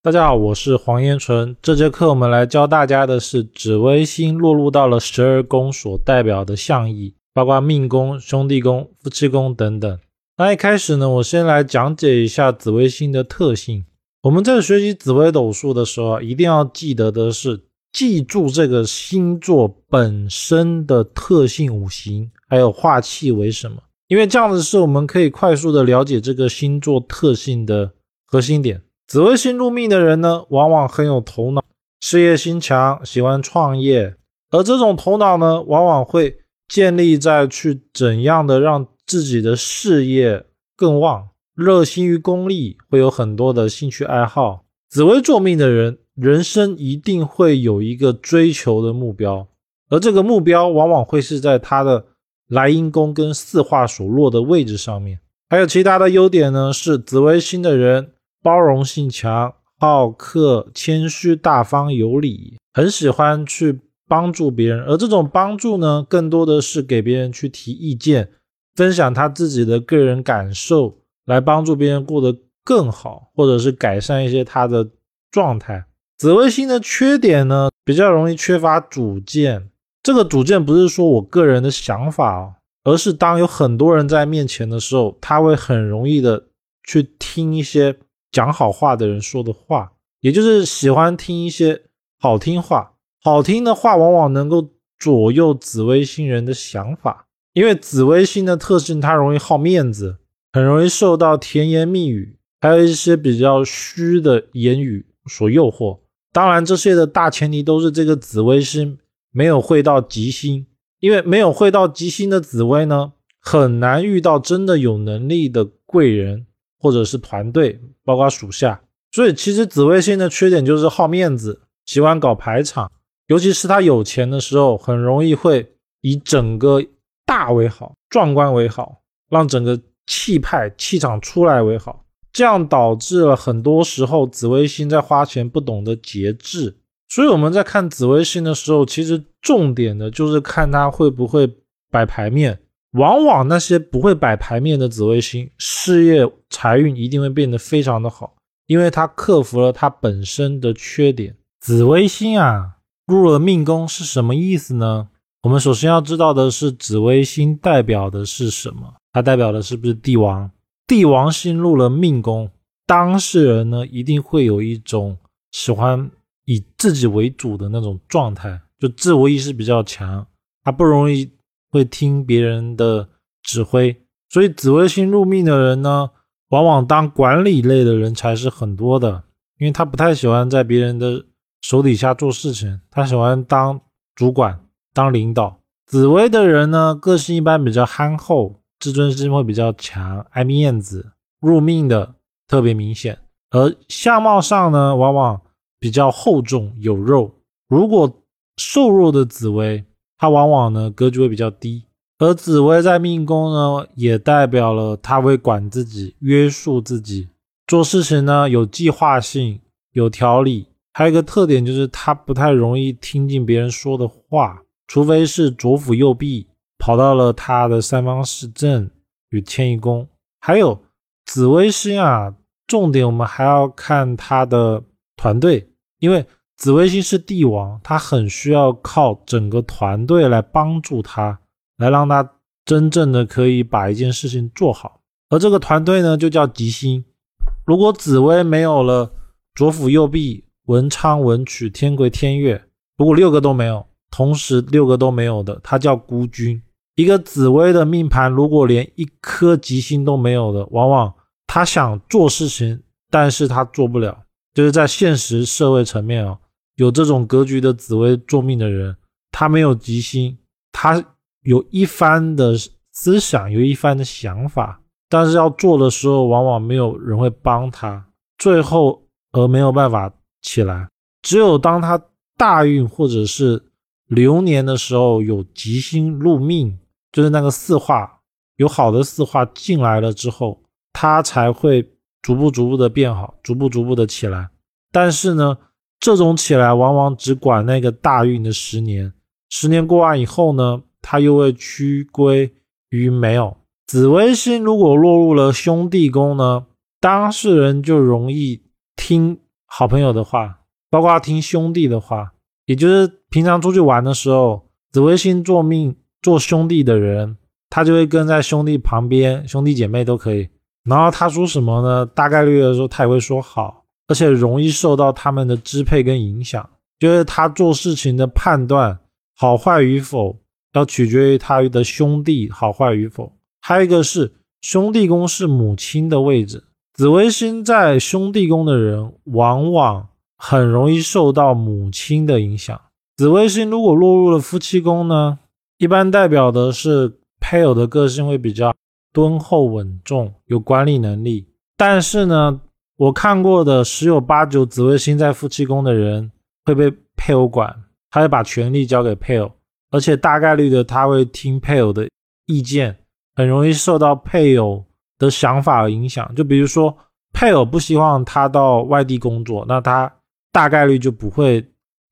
大家好，我是黄延纯。这节课我们来教大家的是紫微星落入到了十二宫所代表的象意，包括命宫、兄弟宫、夫妻宫等等。那一开始呢，我先来讲解一下紫微星的特性。我们在学习紫微斗数的时候，一定要记得的是，记住这个星座本身的特性、五行还有化气为什么，因为这样子是我们可以快速的了解这个星座特性的核心点。紫微星入命的人呢，往往很有头脑，事业心强，喜欢创业。而这种头脑呢，往往会建立在去怎样的让自己的事业更旺，热心于功利，会有很多的兴趣爱好。紫微坐命的人，人生一定会有一个追求的目标，而这个目标往往会是在他的来因宫跟四化所落的位置上面。还有其他的优点呢，是紫微星的人。包容性强，好客、谦虚、大方、有礼，很喜欢去帮助别人。而这种帮助呢，更多的是给别人去提意见，分享他自己的个人感受，来帮助别人过得更好，或者是改善一些他的状态。紫微星的缺点呢，比较容易缺乏主见。这个主见不是说我个人的想法哦，而是当有很多人在面前的时候，他会很容易的去听一些。讲好话的人说的话，也就是喜欢听一些好听话。好听的话往往能够左右紫微星人的想法，因为紫微星的特性，它容易好面子，很容易受到甜言蜜语，还有一些比较虚的言语所诱惑。当然，这些的大前提都是这个紫微星没有会到吉星，因为没有会到吉星的紫微呢，很难遇到真的有能力的贵人。或者是团队，包括属下，所以其实紫微星的缺点就是好面子，喜欢搞排场，尤其是他有钱的时候，很容易会以整个大为好，壮观为好，让整个气派气场出来为好，这样导致了很多时候紫微星在花钱不懂得节制，所以我们在看紫微星的时候，其实重点的就是看他会不会摆牌面。往往那些不会摆牌面的紫微星，事业财运一定会变得非常的好，因为他克服了他本身的缺点。紫微星啊，入了命宫是什么意思呢？我们首先要知道的是，紫微星代表的是什么？它代表的是不是帝王？帝王星入了命宫，当事人呢一定会有一种喜欢以自己为主的那种状态，就自我意识比较强，他不容易。会听别人的指挥，所以紫微星入命的人呢，往往当管理类的人才是很多的，因为他不太喜欢在别人的手底下做事情，他喜欢当主管、当领导。紫微的人呢，个性一般比较憨厚，自尊心会比较强，爱面子，入命的特别明显。而相貌上呢，往往比较厚重有肉。如果瘦弱的紫微。他往往呢格局会比较低，而紫薇在命宫呢，也代表了他会管自己、约束自己，做事情呢有计划性、有条理。还有一个特点就是他不太容易听进别人说的话，除非是左辅右弼跑到了他的三方四正与迁移宫。还有紫微星啊，重点我们还要看他的团队，因为。紫微星是帝王，他很需要靠整个团队来帮助他，来让他真正的可以把一件事情做好。而这个团队呢，就叫吉星。如果紫薇没有了左辅右弼、文昌文曲、天魁天月，如果六个都没有，同时六个都没有的，他叫孤军。一个紫薇的命盘，如果连一颗吉星都没有的，往往他想做事情，但是他做不了，就是在现实社会层面啊。有这种格局的紫薇坐命的人，他没有吉星，他有一番的思想，有一番的想法，但是要做的时候，往往没有人会帮他，最后而没有办法起来。只有当他大运或者是流年的时候，有吉星入命，就是那个四化有好的四化进来了之后，他才会逐步逐步的变好，逐步逐步的起来。但是呢？这种起来往往只管那个大运的十年，十年过完以后呢，他又会趋归于没有。紫微星如果落入了兄弟宫呢，当事人就容易听好朋友的话，包括听兄弟的话，也就是平常出去玩的时候，紫微星做命做兄弟的人，他就会跟在兄弟旁边，兄弟姐妹都可以。然后他说什么呢？大概率的时候他也会说好，而且容易受到他们的支配跟影响，就是他做事情的判断好坏与否，要取决于他的兄弟好坏与否。还有一个是兄弟宫是母亲的位置。紫微星在兄弟宫的人，往往很容易受到母亲的影响。紫微星如果落入了夫妻宫呢，一般代表的是配偶的个性会比较敦厚稳重，有管理能力。但是呢，我看过的十有八九，紫微星在夫妻宫的人会被配偶管，他会把权力交给配偶，而且大概率的他会听配偶的意见，很容易受到配偶。的想法影响，就比如说配偶不希望他到外地工作，那他大概率就不会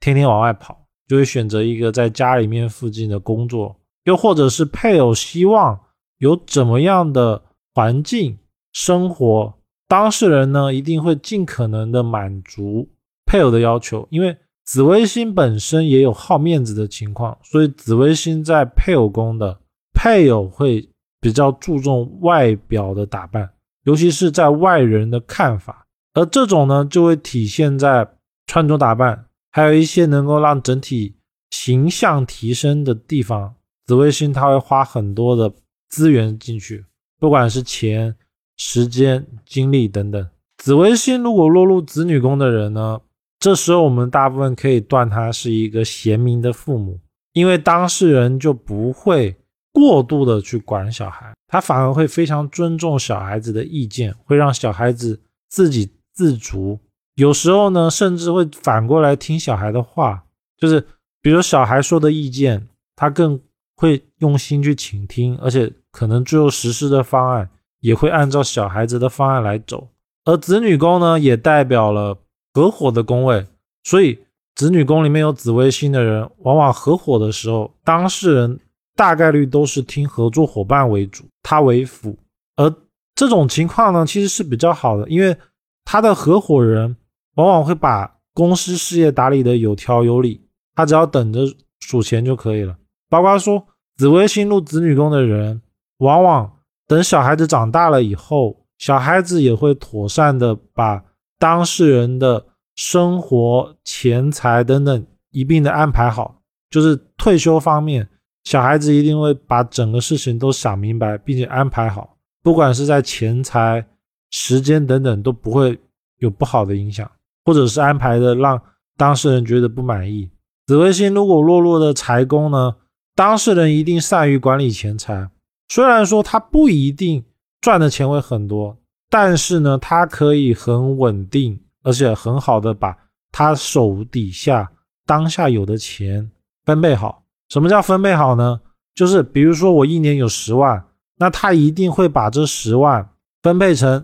天天往外跑，就会选择一个在家里面附近的工作。又或者是配偶希望有怎么样的环境生活，当事人呢一定会尽可能的满足配偶的要求。因为紫微星本身也有好面子的情况，所以紫微星在配偶宫的配偶会。比较注重外表的打扮，尤其是在外人的看法，而这种呢，就会体现在穿着打扮，还有一些能够让整体形象提升的地方。紫微星他会花很多的资源进去，不管是钱、时间、精力等等。紫微星如果落入子女宫的人呢，这时候我们大部分可以断他是一个贤明的父母，因为当事人就不会。过度的去管小孩，他反而会非常尊重小孩子的意见，会让小孩子自给自足。有时候呢，甚至会反过来听小孩的话，就是比如小孩说的意见，他更会用心去倾听，而且可能最后实施的方案也会按照小孩子的方案来走。而子女宫呢，也代表了合伙的宫位，所以子女宫里面有紫微星的人，往往合伙的时候，当事人。大概率都是听合作伙伴为主，他为辅。而这种情况呢，其实是比较好的，因为他的合伙人往往会把公司事业打理的有条有理，他只要等着数钱就可以了。包括说紫微星入子女宫的人，往往等小孩子长大了以后，小孩子也会妥善的把当事人的生活、钱财等等一并的安排好，就是退休方面。小孩子一定会把整个事情都想明白，并且安排好，不管是在钱财、时间等等，都不会有不好的影响，或者是安排的让当事人觉得不满意。紫微星如果落入的财宫呢，当事人一定善于管理钱财，虽然说他不一定赚的钱会很多，但是呢，他可以很稳定，而且很好的把他手底下当下有的钱分配好。什么叫分配好呢？就是比如说我一年有十万，那他一定会把这十万分配成，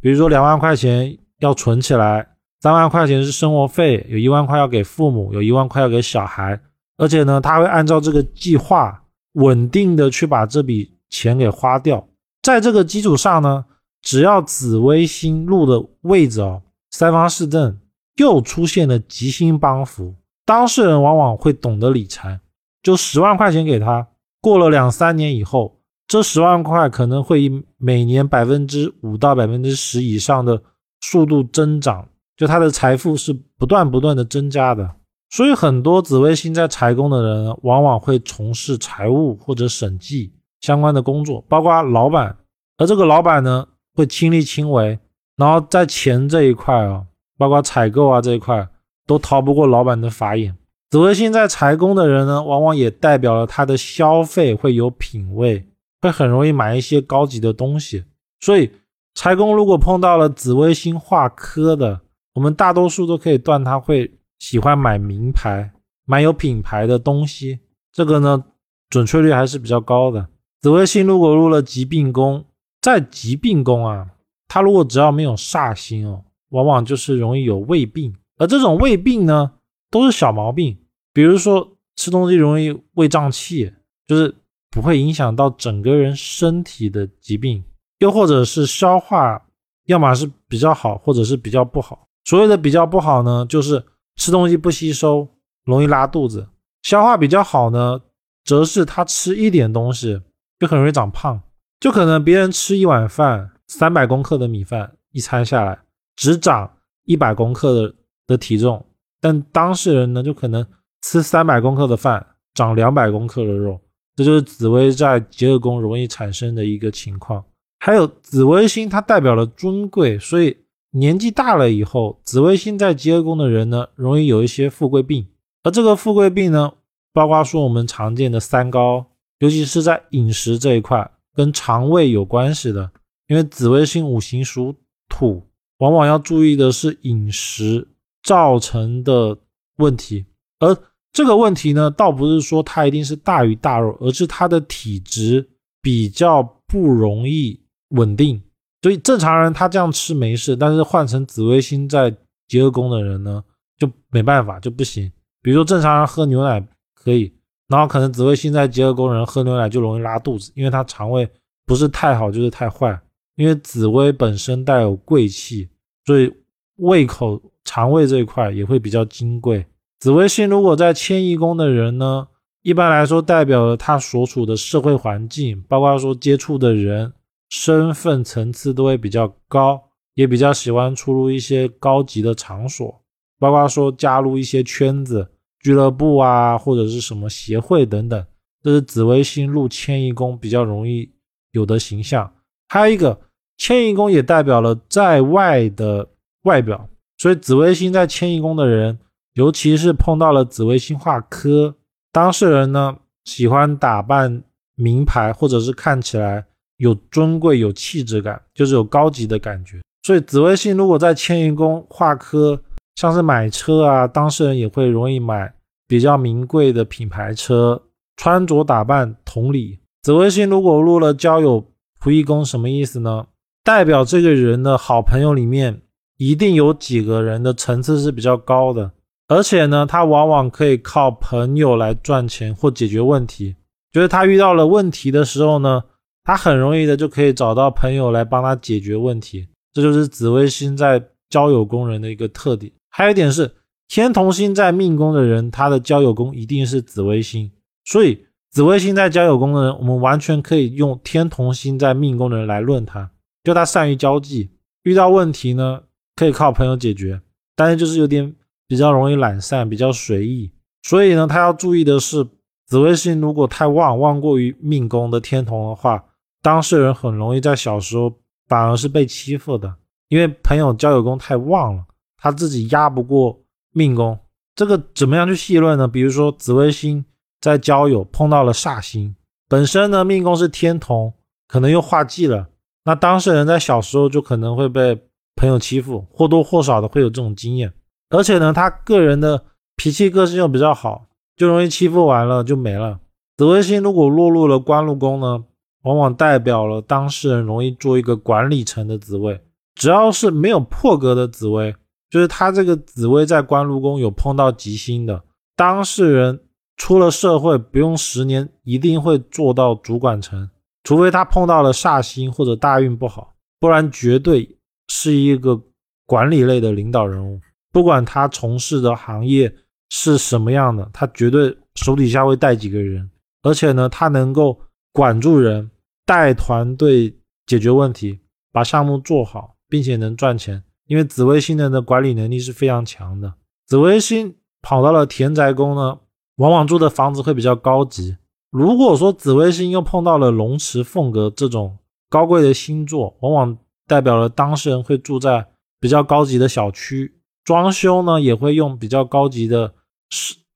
比如说两万块钱要存起来，三万块钱是生活费，有一万块要给父母，有一万块要给小孩，而且呢，他会按照这个计划稳定的去把这笔钱给花掉。在这个基础上呢，只要紫微星入的位置哦，三方四正又出现了吉星帮扶，当事人往往会懂得理财。就十万块钱给他，过了两三年以后，这十万块可能会以每年百分之五到百分之十以上的速度增长，就他的财富是不断不断的增加的。所以很多紫微星在财宫的人，往往会从事财务或者审计相关的工作，包括老板。而这个老板呢，会亲力亲为，然后在钱这一块啊，包括采购啊这一块，都逃不过老板的法眼。紫微星在财宫的人呢，往往也代表了他的消费会有品味，会很容易买一些高级的东西。所以财宫如果碰到了紫微星化科的，我们大多数都可以断他会喜欢买名牌、买有品牌的东西。这个呢，准确率还是比较高的。紫微星如果入了疾病宫，在疾病宫啊，他如果只要没有煞星哦，往往就是容易有胃病，而这种胃病呢，都是小毛病。比如说吃东西容易胃胀气，就是不会影响到整个人身体的疾病，又或者是消化，要么是比较好，或者是比较不好。所谓的比较不好呢，就是吃东西不吸收，容易拉肚子；消化比较好呢，则是他吃一点东西就很容易长胖。就可能别人吃一碗饭，三百公克的米饭，一餐下来只长一百公克的的体重，但当事人呢，就可能吃三百公克的饭，长两百公克的肉。这就是紫薇在结合宫容易产生的一个情况。还有紫微星，它代表了尊贵，所以年纪大了以后，紫微星在结合宫的人呢，容易有一些富贵病。而这个富贵病呢，包括说我们常见的三高，尤其是在饮食这一块，跟肠胃有关系的。因为紫微星五行属土，往往要注意的是饮食造成的问题。而这个问题呢，倒不是说它一定是大鱼大肉，而是它的体质比较不容易。稳定，所以正常人他这样吃没事，但是换成紫微星在结合宫的人呢，就没办法就不行。比如说正常人喝牛奶可以，然后可能紫微星在结合宫人喝牛奶就容易拉肚子，因为他肠胃不是太好就是太坏。因为紫薇本身带有贵气，所以胃口、肠胃这一块也会比较金贵。紫微星如果在迁移宫的人呢，一般来说代表了他所处的社会环境，包括说接触的人。身份层次都会比较高，也比较喜欢出入一些高级的场所，包括说加入一些圈子、俱乐部啊，或者是什么协会等等，这是紫微星入迁移宫比较容易有的形象。还有一个，迁移宫也代表了在外的外表，所以紫微星在迁移宫的人，尤其是碰到了紫微星化科当事人呢，喜欢打扮名牌，或者是看起来。有尊贵、有气质感，就是有高级的感觉。所以紫微星如果在迁移宫化科，像是买车啊，当事人也会容易买比较名贵的品牌车。穿着打扮同理，紫微星如果入了交友仆役宫，什么意思呢？代表这个人的好朋友里面，一定有几个人的层次是比较高的，而且呢，他往往可以靠朋友来赚钱或解决问题。就是他遇到了问题的时候呢。他很容易的就可以找到朋友来帮他解决问题，这就是紫微星在交友宫人的一个特点。还有一点是，天同星在命宫的人，他的交友宫一定是紫微星。所以，紫微星在交友宫的人，我们完全可以用天同星在命宫的人来论他，就他善于交际，遇到问题呢可以靠朋友解决，但是就是有点比较容易懒散，比较随意。所以呢，他要注意的是，紫微星如果太旺，旺过于命宫的天同的话。当事人很容易在小时候反而是被欺负的，因为朋友交友宫太旺了，他自己压不过命宫。这个怎么样去细论呢？比如说紫微星在交友碰到了煞星，本身呢命宫是天同，可能又化忌了，那当事人在小时候就可能会被朋友欺负，或多或少的会有这种经验。而且呢，他个人的脾气个性又比较好，就容易欺负完了就没了。紫微星如果落入了官禄宫呢？往往代表了当事人容易做一个管理层的紫位，只要是没有破格的紫薇，就是他这个紫薇在官禄宫有碰到吉星的当事人，出了社会不用十年，一定会做到主管层，除非他碰到了煞星或者大运不好，不然绝对是一个管理类的领导人物。不管他从事的行业是什么样的，他绝对手底下会带几个人，而且呢，他能够管住人。带团队解决问题，把项目做好，并且能赚钱。因为紫微星人的管理能力是非常强的。紫微星跑到了田宅宫呢，往往住的房子会比较高级。如果说紫微星又碰到了龙池凤阁这种高贵的星座，往往代表了当事人会住在比较高级的小区，装修呢也会用比较高级的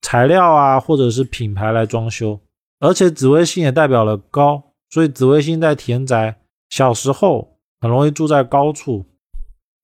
材料啊，或者是品牌来装修。而且紫微星也代表了高。所以紫微星在田宅，小时候很容易住在高处，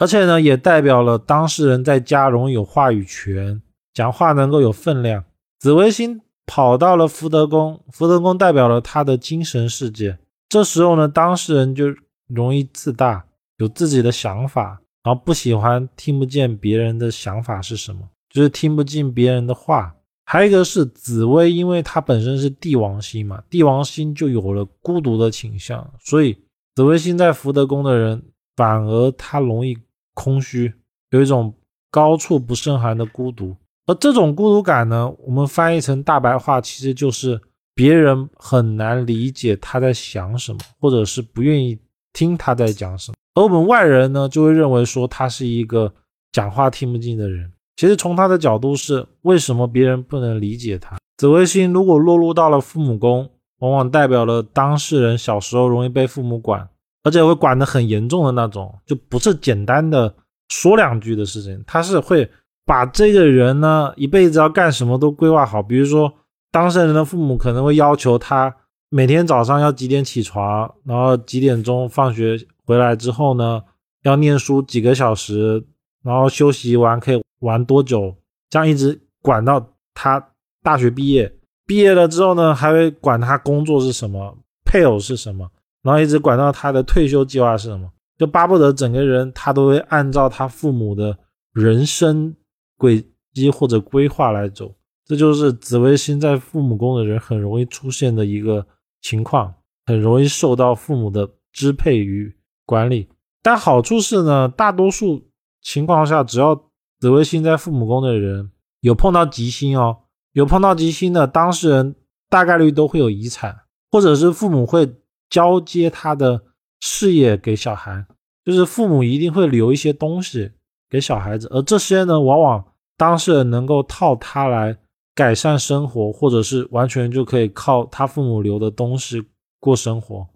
而且呢，也代表了当事人在家容易有话语权，讲话能够有分量。紫微星跑到了福德宫，福德宫代表了他的精神世界。这时候呢，当事人就容易自大，有自己的想法，然后不喜欢听不见别人的想法是什么，就是听不进别人的话。还有一个是紫薇，因为它本身是帝王星嘛，帝王星就有了孤独的倾向，所以紫微星在福德宫的人反而他容易空虚，有一种高处不胜寒的孤独。而这种孤独感呢，我们翻译成大白话，其实就是别人很难理解他在想什么，或者是不愿意听他在讲什么。而我们外人呢，就会认为说他是一个讲话听不进的人。其实从他的角度是，为什么别人不能理解他？紫微星如果落入到了父母宫，往往代表了当事人小时候容易被父母管，而且会管得很严重的那种，就不是简单的说两句的事情，他是会把这个人呢一辈子要干什么都规划好。比如说，当事人的父母可能会要求他每天早上要几点起床，然后几点钟放学回来之后呢，要念书几个小时，然后休息完可以。玩多久？这样一直管到他大学毕业，毕业了之后呢，还会管他工作是什么，配偶是什么，然后一直管到他的退休计划是什么，就巴不得整个人他都会按照他父母的人生轨迹或者规划来走。这就是紫微星在父母宫的人很容易出现的一个情况，很容易受到父母的支配与管理。但好处是呢，大多数情况下只要紫微星在父母宫的人有碰到吉星哦，有碰到吉星的当事人大概率都会有遗产，或者是父母会交接他的事业给小孩，就是父母一定会留一些东西给小孩子，而这些呢，往往当事人能够靠他来改善生活，或者是完全就可以靠他父母留的东西过生活。